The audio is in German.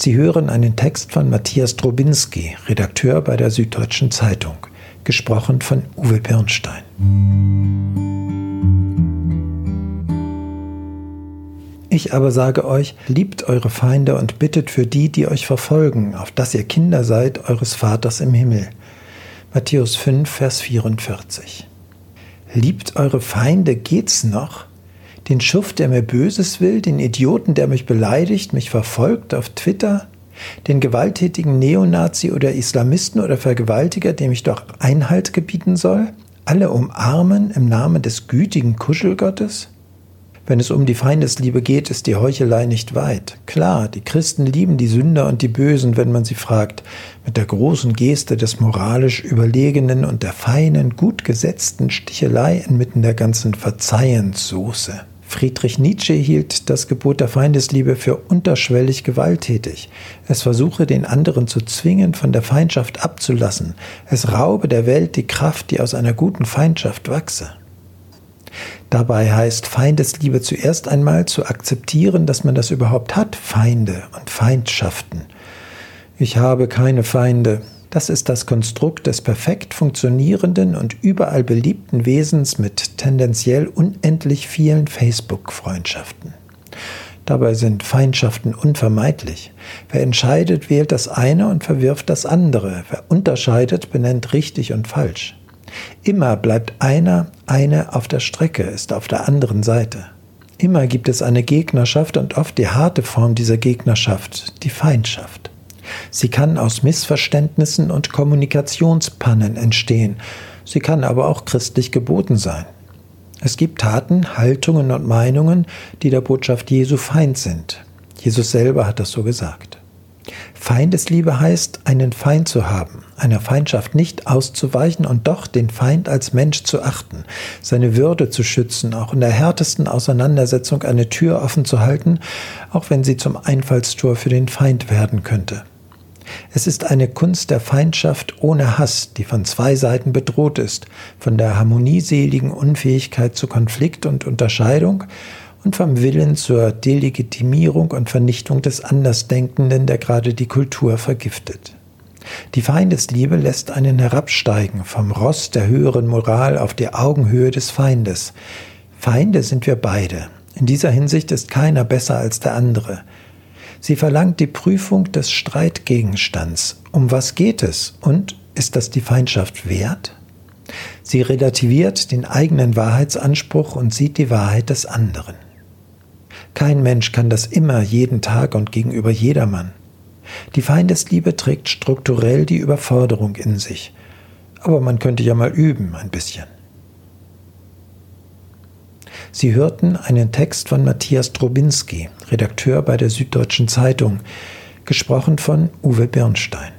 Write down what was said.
Sie hören einen Text von Matthias Drobinski, Redakteur bei der Süddeutschen Zeitung, gesprochen von Uwe Birnstein. Ich aber sage euch, liebt eure Feinde und bittet für die, die euch verfolgen, auf dass ihr Kinder seid eures Vaters im Himmel. Matthäus 5, Vers 44. Liebt eure Feinde, geht's noch? Den Schuft, der mir Böses will, den Idioten, der mich beleidigt, mich verfolgt auf Twitter, den gewalttätigen Neonazi oder Islamisten oder Vergewaltiger, dem ich doch Einhalt gebieten soll? Alle umarmen im Namen des gütigen Kuschelgottes? Wenn es um die Feindesliebe geht, ist die Heuchelei nicht weit. Klar, die Christen lieben die Sünder und die Bösen, wenn man sie fragt, mit der großen Geste des moralisch Überlegenen und der feinen, gut gesetzten Stichelei inmitten der ganzen Verzeihenssoße. Friedrich Nietzsche hielt das Gebot der Feindesliebe für unterschwellig gewalttätig. Es versuche, den anderen zu zwingen, von der Feindschaft abzulassen. Es raube der Welt die Kraft, die aus einer guten Feindschaft wachse. Dabei heißt Feindesliebe zuerst einmal zu akzeptieren, dass man das überhaupt hat, Feinde und Feindschaften. Ich habe keine Feinde. Das ist das Konstrukt des perfekt funktionierenden und überall beliebten Wesens mit tendenziell unendlich vielen Facebook-Freundschaften. Dabei sind Feindschaften unvermeidlich. Wer entscheidet, wählt das eine und verwirft das andere. Wer unterscheidet, benennt richtig und falsch. Immer bleibt einer, eine auf der Strecke, ist auf der anderen Seite. Immer gibt es eine Gegnerschaft und oft die harte Form dieser Gegnerschaft, die Feindschaft. Sie kann aus Missverständnissen und Kommunikationspannen entstehen, sie kann aber auch christlich geboten sein. Es gibt Taten, Haltungen und Meinungen, die der Botschaft Jesu Feind sind. Jesus selber hat das so gesagt. Feindesliebe heißt, einen Feind zu haben, einer Feindschaft nicht auszuweichen und doch den Feind als Mensch zu achten, seine Würde zu schützen, auch in der härtesten Auseinandersetzung eine Tür offen zu halten, auch wenn sie zum Einfallstor für den Feind werden könnte. Es ist eine Kunst der Feindschaft ohne Hass, die von zwei Seiten bedroht ist, von der harmonieseligen Unfähigkeit zu Konflikt und Unterscheidung und vom Willen zur Delegitimierung und Vernichtung des Andersdenkenden, der gerade die Kultur vergiftet. Die Feindesliebe lässt einen herabsteigen vom Ross der höheren Moral auf die Augenhöhe des Feindes. Feinde sind wir beide. In dieser Hinsicht ist keiner besser als der andere. Sie verlangt die Prüfung des Streitgegenstands. Um was geht es? Und ist das die Feindschaft wert? Sie relativiert den eigenen Wahrheitsanspruch und sieht die Wahrheit des anderen. Kein Mensch kann das immer, jeden Tag und gegenüber jedermann. Die Feindesliebe trägt strukturell die Überforderung in sich. Aber man könnte ja mal üben, ein bisschen. Sie hörten einen Text von Matthias Drobinski, Redakteur bei der Süddeutschen Zeitung, gesprochen von Uwe Birnstein.